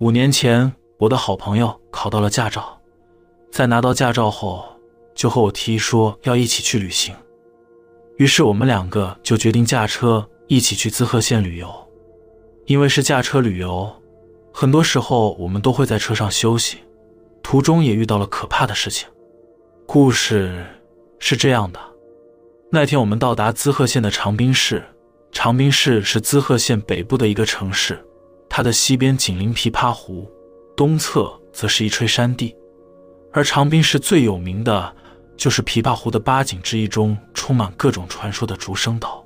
五年前，我的好朋友考到了驾照，在拿到驾照后，就和我提议说要一起去旅行。于是我们两个就决定驾车一起去滋贺县旅游。因为是驾车旅游，很多时候我们都会在车上休息，途中也遇到了可怕的事情。故事是这样的：那天我们到达滋贺县的长滨市，长滨市是滋贺县北部的一个城市。它的西边紧邻琵琶湖，东侧则是一吹山地。而长滨市最有名的，就是琵琶湖的八景之一中充满各种传说的竹生岛。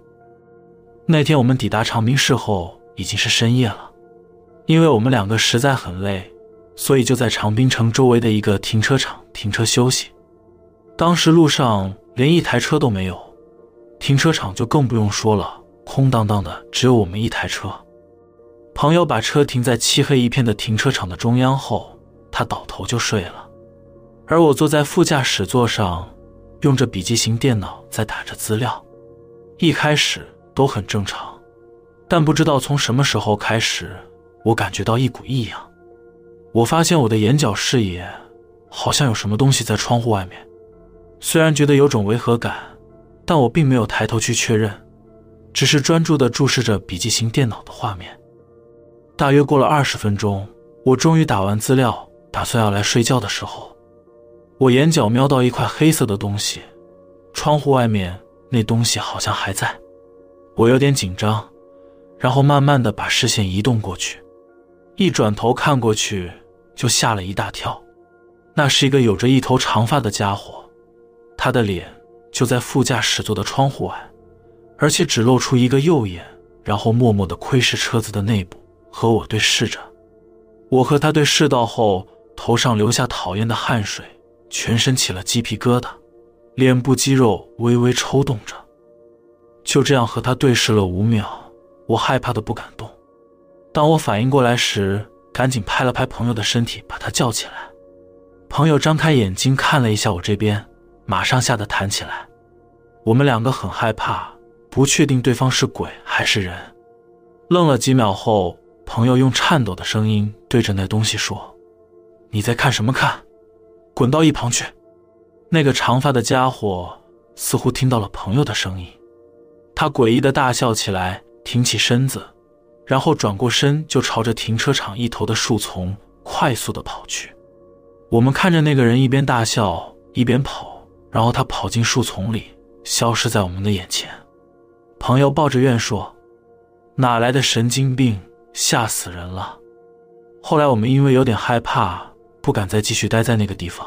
那天我们抵达长滨市后，已经是深夜了。因为我们两个实在很累，所以就在长滨城周围的一个停车场停车休息。当时路上连一台车都没有，停车场就更不用说了，空荡荡的，只有我们一台车。朋友把车停在漆黑一片的停车场的中央后，他倒头就睡了，而我坐在副驾驶座上，用着笔记型电脑在打着资料。一开始都很正常，但不知道从什么时候开始，我感觉到一股异样。我发现我的眼角视野好像有什么东西在窗户外面，虽然觉得有种违和感，但我并没有抬头去确认，只是专注地注视着笔记型电脑的画面。大约过了二十分钟，我终于打完资料，打算要来睡觉的时候，我眼角瞄到一块黑色的东西，窗户外面那东西好像还在，我有点紧张，然后慢慢的把视线移动过去，一转头看过去就吓了一大跳，那是一个有着一头长发的家伙，他的脸就在副驾驶座的窗户外，而且只露出一个右眼，然后默默的窥视车子的内部。和我对视着，我和他对视到后，头上流下讨厌的汗水，全身起了鸡皮疙瘩，脸部肌肉微微抽动着。就这样和他对视了五秒，我害怕的不敢动。当我反应过来时，赶紧拍了拍朋友的身体，把他叫起来。朋友张开眼睛看了一下我这边，马上吓得弹起来。我们两个很害怕，不确定对方是鬼还是人，愣了几秒后。朋友用颤抖的声音对着那东西说：“你在看什么看？滚到一旁去！”那个长发的家伙似乎听到了朋友的声音，他诡异的大笑起来，挺起身子，然后转过身就朝着停车场一头的树丛快速的跑去。我们看着那个人一边大笑一边跑，然后他跑进树丛里，消失在我们的眼前。朋友抱着怨说：“哪来的神经病？”吓死人了！后来我们因为有点害怕，不敢再继续待在那个地方，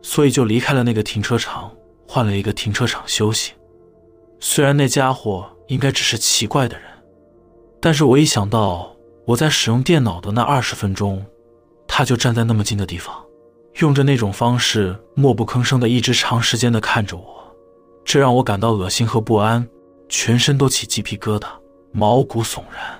所以就离开了那个停车场，换了一个停车场休息。虽然那家伙应该只是奇怪的人，但是我一想到我在使用电脑的那二十分钟，他就站在那么近的地方，用着那种方式默不吭声的一直长时间的看着我，这让我感到恶心和不安，全身都起鸡皮疙瘩，毛骨悚然。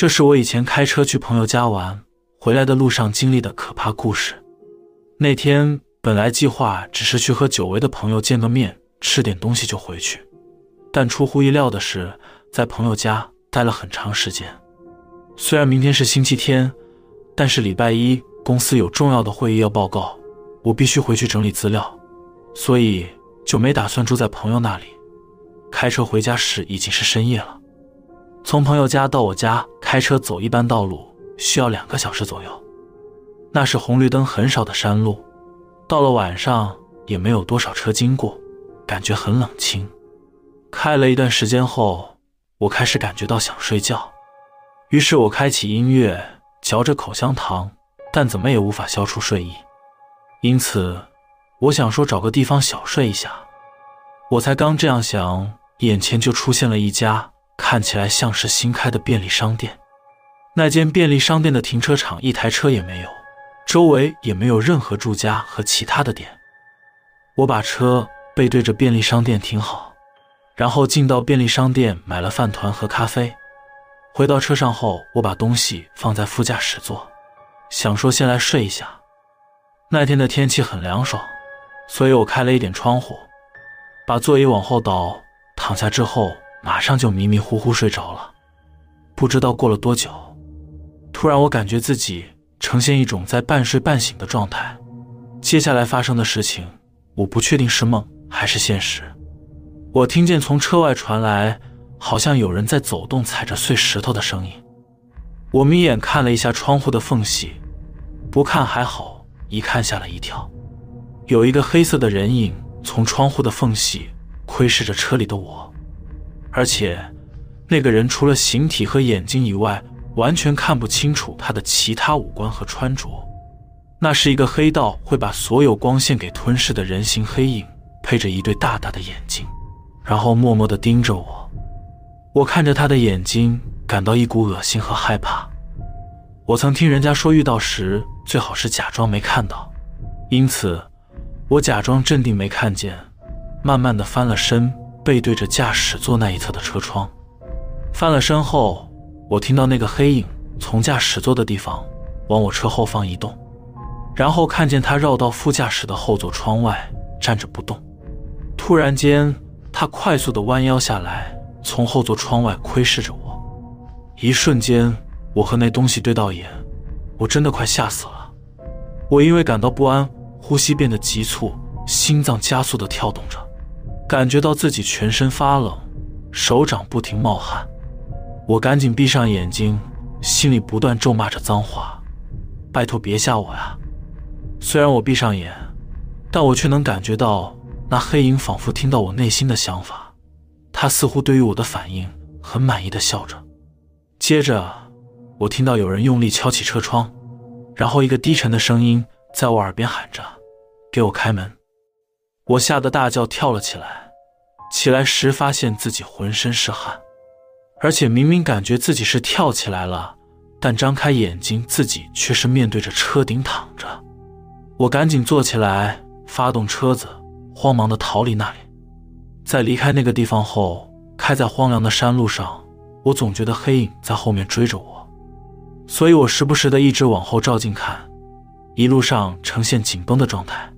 这是我以前开车去朋友家玩回来的路上经历的可怕故事。那天本来计划只是去和久违的朋友见个面，吃点东西就回去，但出乎意料的是，在朋友家待了很长时间。虽然明天是星期天，但是礼拜一公司有重要的会议要报告，我必须回去整理资料，所以就没打算住在朋友那里。开车回家时已经是深夜了。从朋友家到我家，开车走一般道路需要两个小时左右。那是红绿灯很少的山路，到了晚上也没有多少车经过，感觉很冷清。开了一段时间后，我开始感觉到想睡觉，于是我开启音乐，嚼着口香糖，但怎么也无法消除睡意。因此，我想说找个地方小睡一下。我才刚这样想，眼前就出现了一家看起来像是新开的便利商店。那间便利商店的停车场一台车也没有，周围也没有任何住家和其他的店。我把车背对着便利商店停好，然后进到便利商店买了饭团和咖啡。回到车上后，我把东西放在副驾驶座，想说先来睡一下。那天的天气很凉爽，所以我开了一点窗户，把座椅往后倒，躺下之后马上就迷迷糊糊睡着了。不知道过了多久，突然我感觉自己呈现一种在半睡半醒的状态。接下来发生的事情，我不确定是梦还是现实。我听见从车外传来。好像有人在走动，踩着碎石头的声音。我眯眼看了一下窗户的缝隙，不看还好，一看吓了一跳。有一个黑色的人影从窗户的缝隙窥视着车里的我，而且那个人除了形体和眼睛以外，完全看不清楚他的其他五官和穿着。那是一个黑道会把所有光线给吞噬的人形黑影，配着一对大大的眼睛，然后默默地盯着我。我看着他的眼睛，感到一股恶心和害怕。我曾听人家说，遇到时最好是假装没看到，因此我假装镇定没看见，慢慢的翻了身，背对着驾驶座那一侧的车窗。翻了身后，我听到那个黑影从驾驶座的地方往我车后方移动，然后看见他绕到副驾驶的后座窗外站着不动。突然间，他快速的弯腰下来。从后座窗外窥视着我，一瞬间，我和那东西对到眼，我真的快吓死了。我因为感到不安，呼吸变得急促，心脏加速的跳动着，感觉到自己全身发冷，手掌不停冒汗。我赶紧闭上眼睛，心里不断咒骂着脏话：“拜托别吓我呀！”虽然我闭上眼，但我却能感觉到那黑影仿佛听到我内心的想法。他似乎对于我的反应很满意的笑着，接着我听到有人用力敲起车窗，然后一个低沉的声音在我耳边喊着：“给我开门！”我吓得大叫，跳了起来。起来时发现自己浑身是汗，而且明明感觉自己是跳起来了，但张开眼睛自己却是面对着车顶躺着。我赶紧坐起来，发动车子，慌忙的逃离那里。在离开那个地方后，开在荒凉的山路上，我总觉得黑影在后面追着我，所以我时不时的一直往后照镜看，一路上呈现紧绷的状态。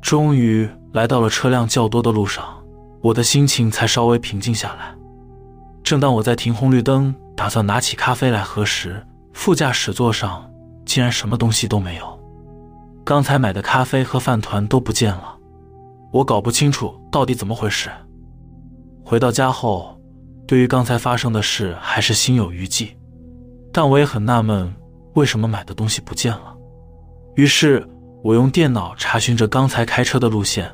终于来到了车辆较多的路上，我的心情才稍微平静下来。正当我在停红绿灯，打算拿起咖啡来喝时，副驾驶座上竟然什么东西都没有，刚才买的咖啡和饭团都不见了。我搞不清楚到底怎么回事。回到家后，对于刚才发生的事还是心有余悸，但我也很纳闷，为什么买的东西不见了。于是，我用电脑查询着刚才开车的路线，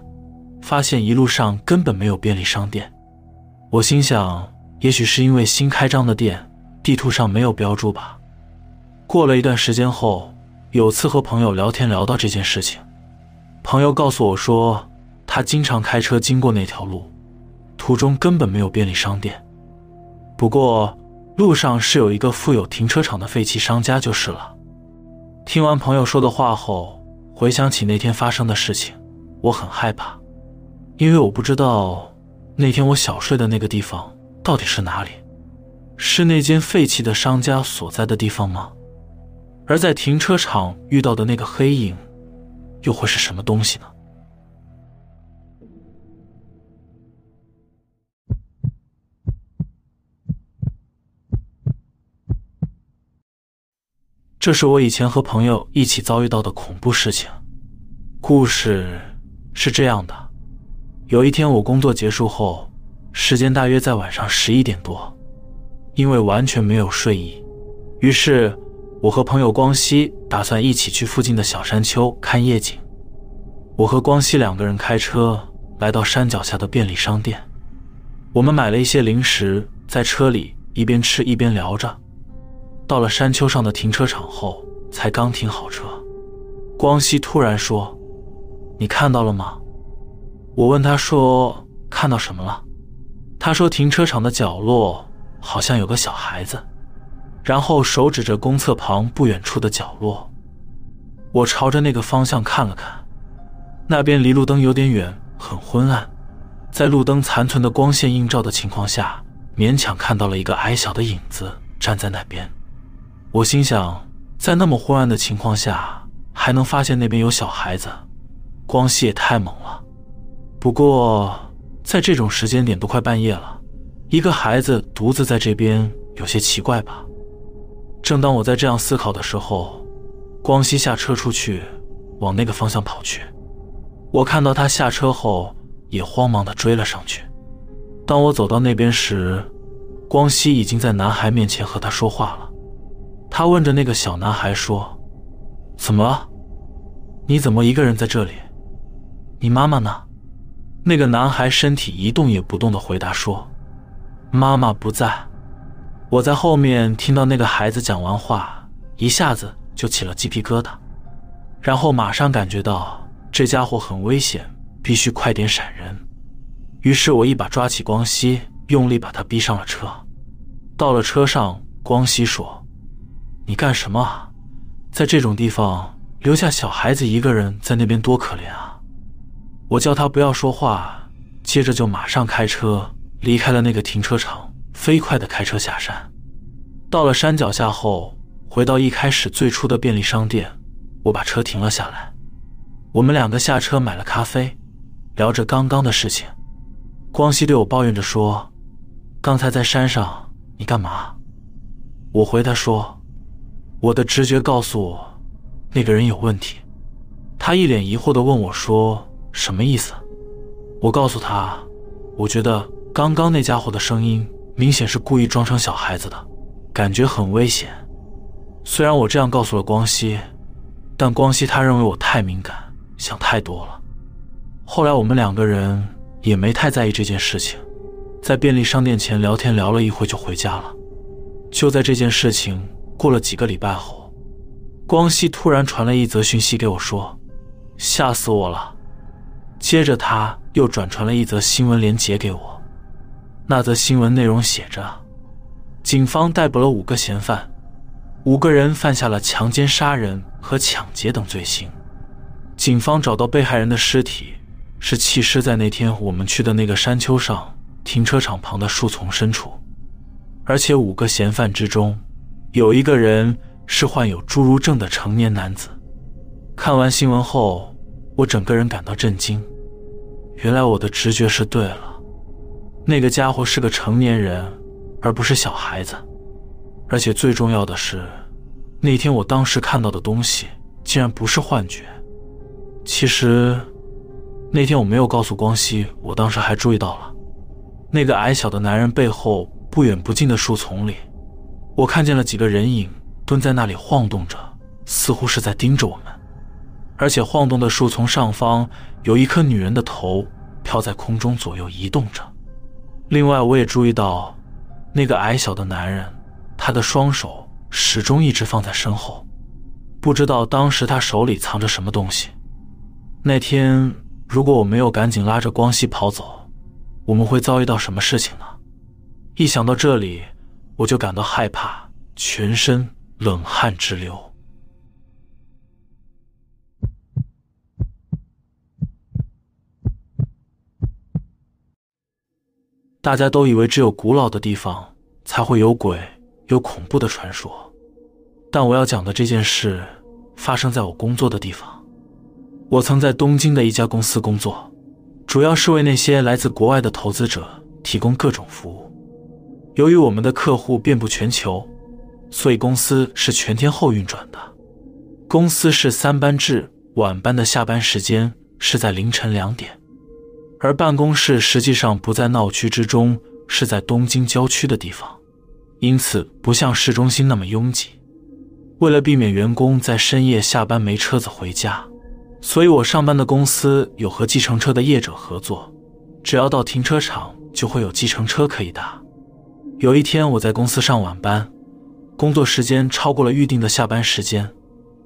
发现一路上根本没有便利商店。我心想，也许是因为新开张的店，地图上没有标注吧。过了一段时间后，有次和朋友聊天聊到这件事情，朋友告诉我说。他经常开车经过那条路，途中根本没有便利商店。不过路上是有一个附有停车场的废弃商家就是了。听完朋友说的话后，回想起那天发生的事情，我很害怕，因为我不知道那天我小睡的那个地方到底是哪里，是那间废弃的商家所在的地方吗？而在停车场遇到的那个黑影，又会是什么东西呢？这是我以前和朋友一起遭遇到的恐怖事情。故事是这样的：有一天我工作结束后，时间大约在晚上十一点多，因为完全没有睡意，于是我和朋友光熙打算一起去附近的小山丘看夜景。我和光熙两个人开车来到山脚下的便利商店，我们买了一些零食，在车里一边吃一边聊着。到了山丘上的停车场后，才刚停好车，光熙突然说：“你看到了吗？”我问他说：“看到什么了？他说停车场的角落好像有个小孩子，然后手指着公厕旁不远处的角落。我朝着那个方向看了看，那边离路灯有点远，很昏暗，在路灯残存的光线映照的情况下，勉强看到了一个矮小的影子站在那边。我心想，在那么昏暗的情况下，还能发现那边有小孩子，光系也太猛了。不过，在这种时间点都快半夜了，一个孩子独自在这边有些奇怪吧？正当我在这样思考的时候，光熙下车出去，往那个方向跑去。我看到他下车后，也慌忙的追了上去。当我走到那边时，光熙已经在男孩面前和他说话了。他问着那个小男孩说：“怎么了？你怎么一个人在这里？你妈妈呢？”那个男孩身体一动也不动的回答说：“妈妈不在。”我在后面听到那个孩子讲完话，一下子就起了鸡皮疙瘩，然后马上感觉到这家伙很危险，必须快点闪人。于是我一把抓起光熙，用力把他逼上了车。到了车上，光熙说：“你干什么啊？在这种地方留下小孩子一个人在那边多可怜啊！”我叫他不要说话，接着就马上开车离开了那个停车场，飞快地开车下山。到了山脚下后，回到一开始最初的便利商店，我把车停了下来。我们两个下车买了咖啡，聊着刚刚的事情。光熙对我抱怨着说：“刚才在山上你干嘛？”我回他说：“我的直觉告诉我，那个人有问题。”他一脸疑惑地问我说。什么意思？我告诉他，我觉得刚刚那家伙的声音明显是故意装成小孩子的，感觉很危险。虽然我这样告诉了光熙，但光熙他认为我太敏感，想太多了。后来我们两个人也没太在意这件事情，在便利商店前聊天聊了一会就回家了。就在这件事情过了几个礼拜后，光熙突然传了一则讯息给我，说：“吓死我了。”接着，他又转传了一则新闻链接给我。那则新闻内容写着：警方逮捕了五个嫌犯，五个人犯下了强奸、杀人和抢劫等罪行。警方找到被害人的尸体，是弃尸在那天我们去的那个山丘上停车场旁的树丛深处。而且，五个嫌犯之中，有一个人是患有侏儒症的成年男子。看完新闻后。我整个人感到震惊，原来我的直觉是对了，那个家伙是个成年人，而不是小孩子。而且最重要的是，那天我当时看到的东西竟然不是幻觉。其实，那天我没有告诉光熙，我当时还注意到了那个矮小的男人背后不远不近的树丛里，我看见了几个人影蹲在那里晃动着，似乎是在盯着我们。而且晃动的树丛上方有一颗女人的头飘在空中左右移动着。另外，我也注意到那个矮小的男人，他的双手始终一直放在身后，不知道当时他手里藏着什么东西。那天如果我没有赶紧拉着光熙跑走，我们会遭遇到什么事情呢？一想到这里，我就感到害怕，全身冷汗直流。大家都以为只有古老的地方才会有鬼、有恐怖的传说，但我要讲的这件事发生在我工作的地方。我曾在东京的一家公司工作，主要是为那些来自国外的投资者提供各种服务。由于我们的客户遍布全球，所以公司是全天候运转的。公司是三班制，晚班的下班时间是在凌晨两点。而办公室实际上不在闹区之中，是在东京郊区的地方，因此不像市中心那么拥挤。为了避免员工在深夜下班没车子回家，所以我上班的公司有和计程车的业者合作，只要到停车场就会有计程车可以打。有一天我在公司上晚班，工作时间超过了预定的下班时间，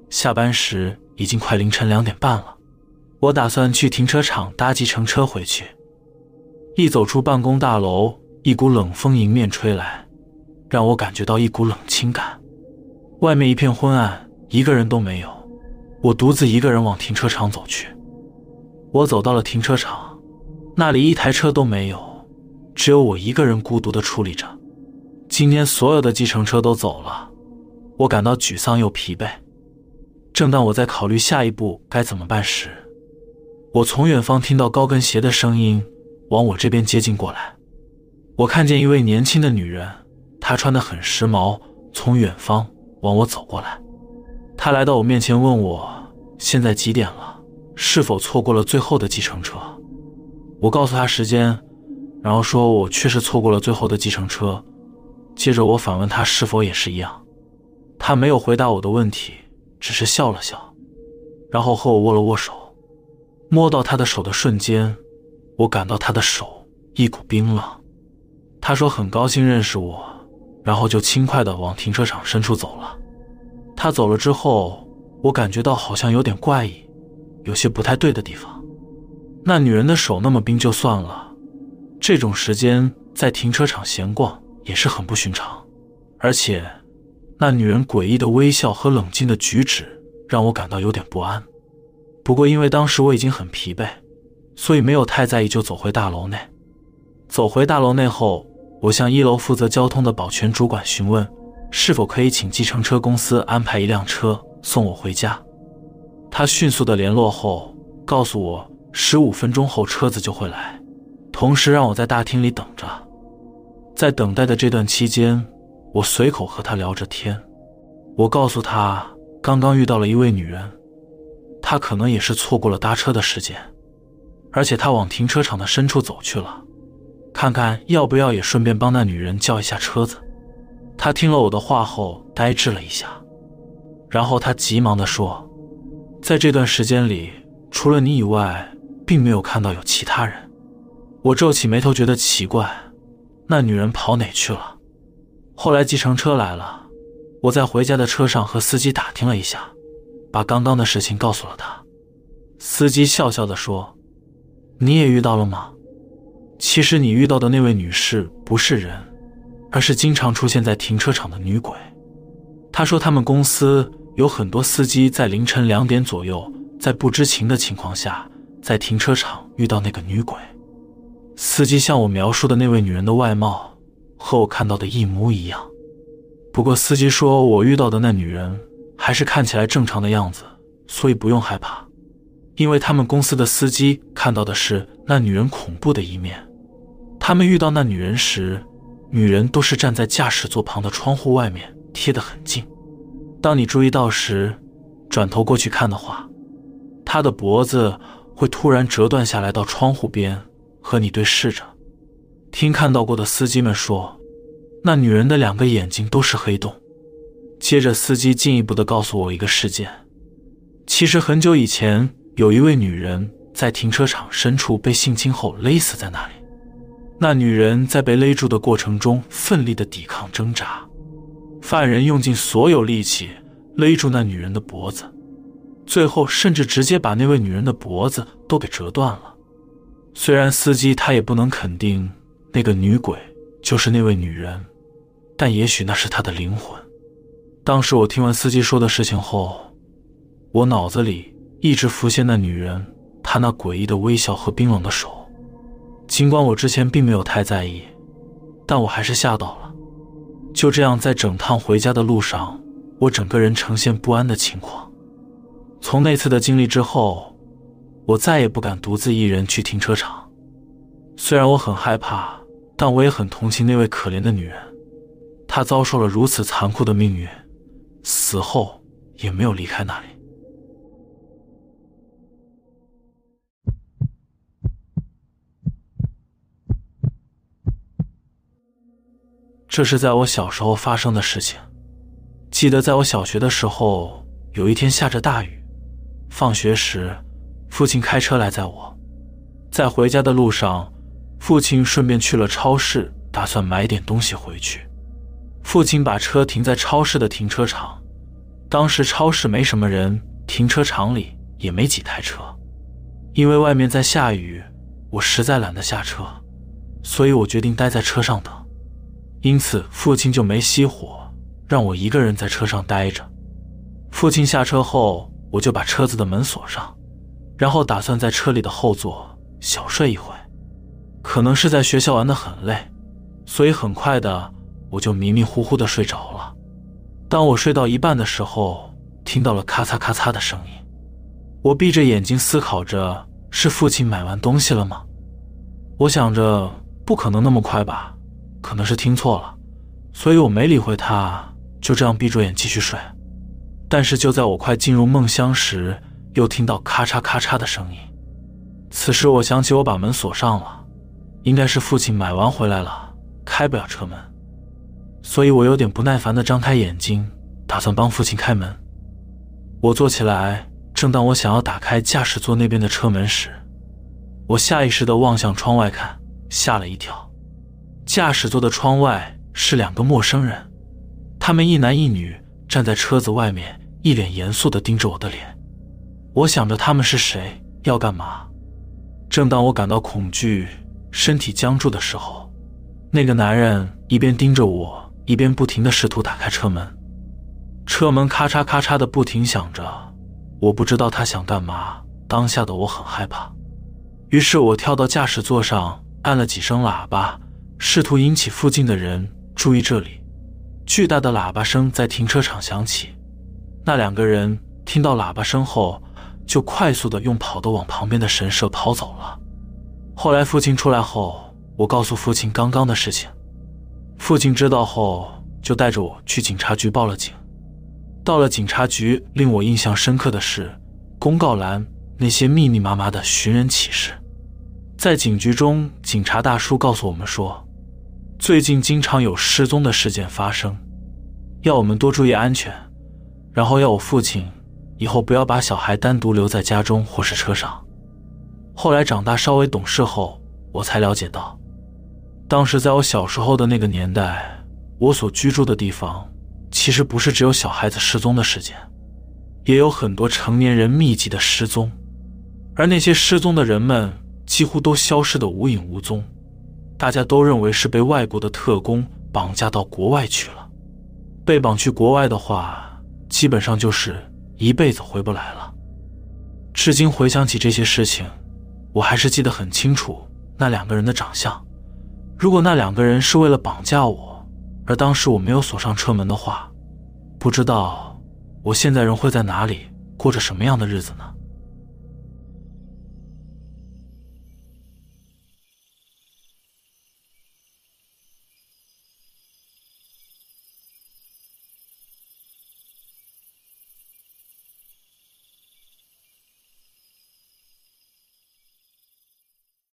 下班时已经快凌晨两点半了。我打算去停车场搭计程车回去。一走出办公大楼，一股冷风迎面吹来，让我感觉到一股冷清感。外面一片昏暗，一个人都没有。我独自一个人往停车场走去。我走到了停车场，那里一台车都没有，只有我一个人孤独地矗立着。今天所有的计程车都走了，我感到沮丧又疲惫。正当我在考虑下一步该怎么办时，我从远方听到高跟鞋的声音往我这边接近过来。我看见一位年轻的女人，她穿得很时髦，从远方往我走过来。她来到我面前，问我现在几点了，是否错过了最后的计程车。我告诉她时间，然后说我确实错过了最后的计程车。接着我反问她是否也是一样，她没有回答我的问题。只是笑了笑，然后和我握了握手。摸到他的手的瞬间，我感到他的手一股冰冷。他说很高兴认识我，然后就轻快地往停车场深处走了。他走了之后，我感觉到好像有点怪异，有些不太对的地方。那女人的手那么冰就算了，这种时间在停车场闲逛也是很不寻常，而且。那女人诡异的微笑和冷静的举止让我感到有点不安。不过，因为当时我已经很疲惫，所以没有太在意，就走回大楼内。走回大楼内后，我向一楼负责交通的保全主管询问，是否可以请计程车公司安排一辆车送我回家。他迅速的联络后，告诉我十五分钟后车子就会来，同时让我在大厅里等着。在等待的这段期间。我随口和他聊着天，我告诉他刚刚遇到了一位女人，他可能也是错过了搭车的时间，而且他往停车场的深处走去了，看看要不要也顺便帮那女人叫一下车子。他听了我的话后呆滞了一下，然后他急忙地说：“在这段时间里，除了你以外，并没有看到有其他人。”我皱起眉头，觉得奇怪，那女人跑哪去了？后来计程车来了，我在回家的车上和司机打听了一下，把刚刚的事情告诉了他。司机笑笑地说：“你也遇到了吗？其实你遇到的那位女士不是人，而是经常出现在停车场的女鬼。”他说他们公司有很多司机在凌晨两点左右，在不知情的情况下，在停车场遇到那个女鬼。司机向我描述的那位女人的外貌。和我看到的一模一样，不过司机说我遇到的那女人还是看起来正常的样子，所以不用害怕，因为他们公司的司机看到的是那女人恐怖的一面。他们遇到那女人时，女人都是站在驾驶座旁的窗户外面，贴得很近。当你注意到时，转头过去看的话，她的脖子会突然折断下来到窗户边，和你对视着。听看到过的司机们说，那女人的两个眼睛都是黑洞。接着，司机进一步的告诉我一个事件：其实很久以前，有一位女人在停车场深处被性侵后勒死在那里。那女人在被勒住的过程中奋力的抵抗挣扎，犯人用尽所有力气勒住那女人的脖子，最后甚至直接把那位女人的脖子都给折断了。虽然司机他也不能肯定。那个女鬼就是那位女人，但也许那是她的灵魂。当时我听完司机说的事情后，我脑子里一直浮现那女人，她那诡异的微笑和冰冷的手。尽管我之前并没有太在意，但我还是吓到了。就这样，在整趟回家的路上，我整个人呈现不安的情况。从那次的经历之后，我再也不敢独自一人去停车场。虽然我很害怕。但我也很同情那位可怜的女人，她遭受了如此残酷的命运，死后也没有离开那里。这是在我小时候发生的事情。记得在我小学的时候，有一天下着大雨，放学时，父亲开车来载我，在回家的路上。父亲顺便去了超市，打算买点东西回去。父亲把车停在超市的停车场。当时超市没什么人，停车场里也没几台车。因为外面在下雨，我实在懒得下车，所以我决定待在车上等。因此，父亲就没熄火，让我一个人在车上待着。父亲下车后，我就把车子的门锁上，然后打算在车里的后座小睡一会。可能是在学校玩得很累，所以很快的我就迷迷糊糊的睡着了。当我睡到一半的时候，听到了咔嚓咔嚓的声音。我闭着眼睛思考着，是父亲买完东西了吗？我想着不可能那么快吧，可能是听错了，所以我没理会他，就这样闭着眼继续睡。但是就在我快进入梦乡时，又听到咔嚓咔嚓的声音。此时我想起我把门锁上了，应该是父亲买完回来了，开不了车门，所以我有点不耐烦地张开眼睛，打算帮父亲开门。我坐起来。正当我想要打开驾驶座那边的车门时，我下意识地望向窗外看，吓了一跳。驾驶座的窗外是两个陌生人，他们一男一女站在车子外面，一脸严肃地盯着我的脸。我想着他们是谁，要干嘛。正当我感到恐惧、身体僵住的时候，那个男人一边盯着我，一边不停地试图打开车门。车门咔嚓咔嚓的不停响着。我不知道他想干嘛，当下的我很害怕，于是我跳到驾驶座上，按了几声喇叭，试图引起附近的人注意这里。巨大的喇叭声在停车场响起，那两个人听到喇叭声后，就快速的用跑的往旁边的神社跑走了。后来父亲出来后，我告诉父亲刚刚的事情，父亲知道后就带着我去警察局报了警。到了警察局，令我印象深刻的是公告栏那些密密麻麻的寻人启事。在警局中，警察大叔告诉我们说，最近经常有失踪的事件发生，要我们多注意安全，然后要我父亲以后不要把小孩单独留在家中或是车上。后来长大稍微懂事后，我才了解到，当时在我小时候的那个年代，我所居住的地方。其实不是只有小孩子失踪的事件，也有很多成年人密集的失踪，而那些失踪的人们几乎都消失得无影无踪，大家都认为是被外国的特工绑架到国外去了。被绑去国外的话，基本上就是一辈子回不来了。至今回想起这些事情，我还是记得很清楚那两个人的长相。如果那两个人是为了绑架我，而当时我没有锁上车门的话，不知道我现在人会在哪里，过着什么样的日子呢？